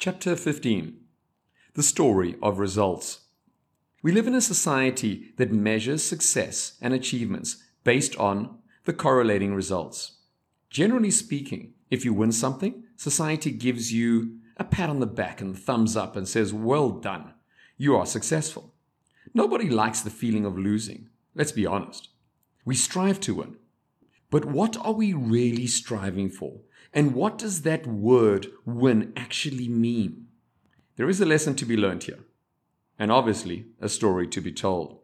Chapter 15 The Story of Results. We live in a society that measures success and achievements based on the correlating results. Generally speaking, if you win something, society gives you a pat on the back and thumbs up and says, Well done, you are successful. Nobody likes the feeling of losing, let's be honest. We strive to win. But what are we really striving for? And what does that word win actually mean? There is a lesson to be learned here, and obviously a story to be told.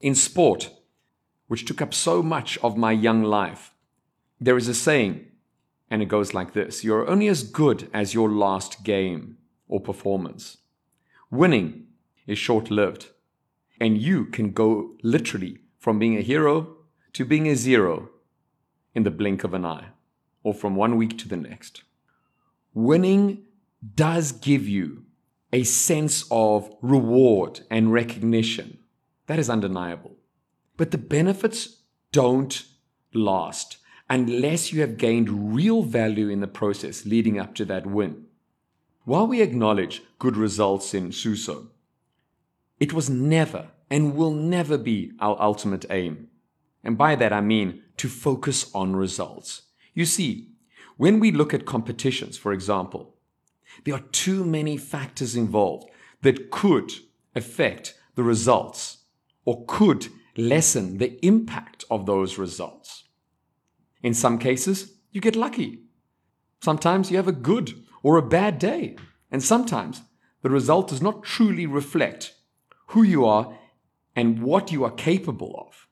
In sport, which took up so much of my young life, there is a saying, and it goes like this You're only as good as your last game or performance. Winning is short lived, and you can go literally from being a hero to being a zero in the blink of an eye or from one week to the next. Winning does give you a sense of reward and recognition. That is undeniable. But the benefits don't last unless you have gained real value in the process leading up to that win. While we acknowledge good results in Suso, it was never and will never be our ultimate aim. And by that I mean to focus on results. You see, when we look at competitions, for example, there are too many factors involved that could affect the results or could lessen the impact of those results. In some cases, you get lucky. Sometimes you have a good or a bad day. And sometimes the result does not truly reflect who you are and what you are capable of.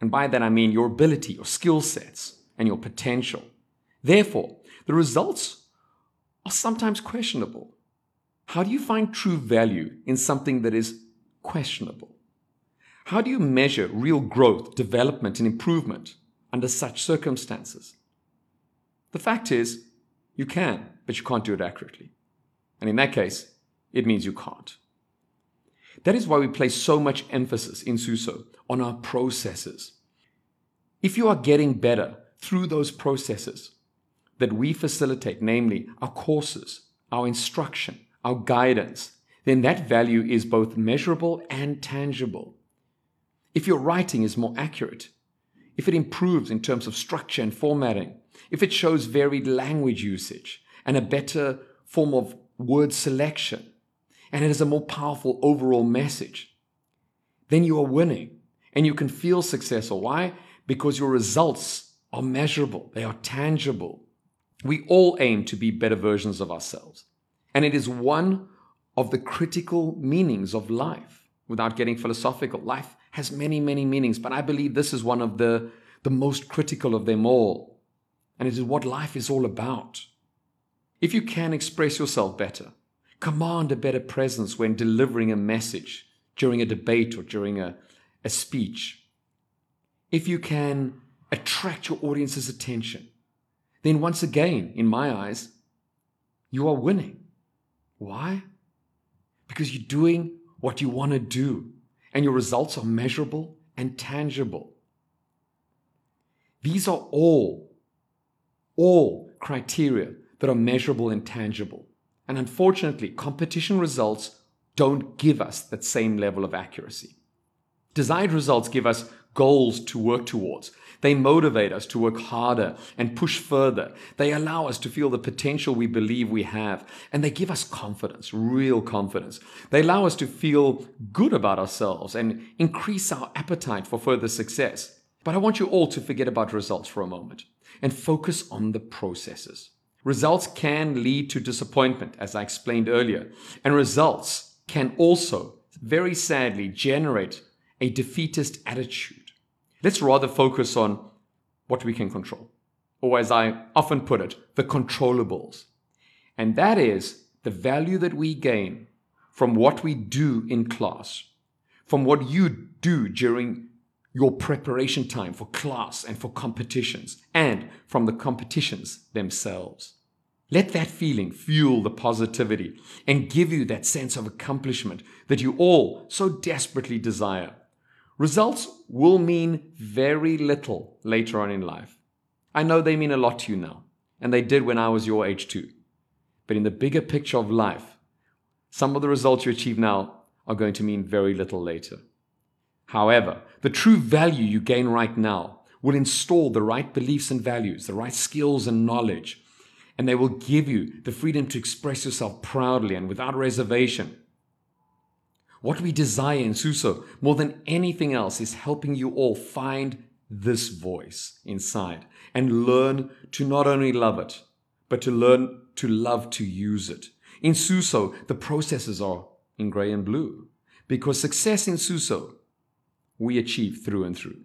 And by that I mean your ability, your skill sets, and your potential. Therefore, the results are sometimes questionable. How do you find true value in something that is questionable? How do you measure real growth, development, and improvement under such circumstances? The fact is, you can, but you can't do it accurately. And in that case, it means you can't. That is why we place so much emphasis in Suso on our processes. If you are getting better through those processes that we facilitate, namely our courses, our instruction, our guidance, then that value is both measurable and tangible. If your writing is more accurate, if it improves in terms of structure and formatting, if it shows varied language usage and a better form of word selection, and it has a more powerful overall message, then you are winning and you can feel successful. Why? Because your results are measurable, they are tangible. We all aim to be better versions of ourselves. And it is one of the critical meanings of life. Without getting philosophical, life has many, many meanings, but I believe this is one of the, the most critical of them all. And it is what life is all about. If you can express yourself better, Command a better presence when delivering a message during a debate or during a, a speech. If you can attract your audience's attention, then once again, in my eyes, you are winning. Why? Because you're doing what you want to do and your results are measurable and tangible. These are all, all criteria that are measurable and tangible. And unfortunately, competition results don't give us that same level of accuracy. Desired results give us goals to work towards. They motivate us to work harder and push further. They allow us to feel the potential we believe we have. And they give us confidence, real confidence. They allow us to feel good about ourselves and increase our appetite for further success. But I want you all to forget about results for a moment and focus on the processes. Results can lead to disappointment, as I explained earlier, and results can also, very sadly, generate a defeatist attitude. Let's rather focus on what we can control, or as I often put it, the controllables. And that is the value that we gain from what we do in class, from what you do during your preparation time for class and for competitions, and from the competitions themselves. Let that feeling fuel the positivity and give you that sense of accomplishment that you all so desperately desire. Results will mean very little later on in life. I know they mean a lot to you now, and they did when I was your age too. But in the bigger picture of life, some of the results you achieve now are going to mean very little later. However, the true value you gain right now will install the right beliefs and values, the right skills and knowledge, and they will give you the freedom to express yourself proudly and without reservation. What we desire in Suso more than anything else is helping you all find this voice inside and learn to not only love it, but to learn to love to use it. In Suso, the processes are in gray and blue because success in Suso we achieve through and through.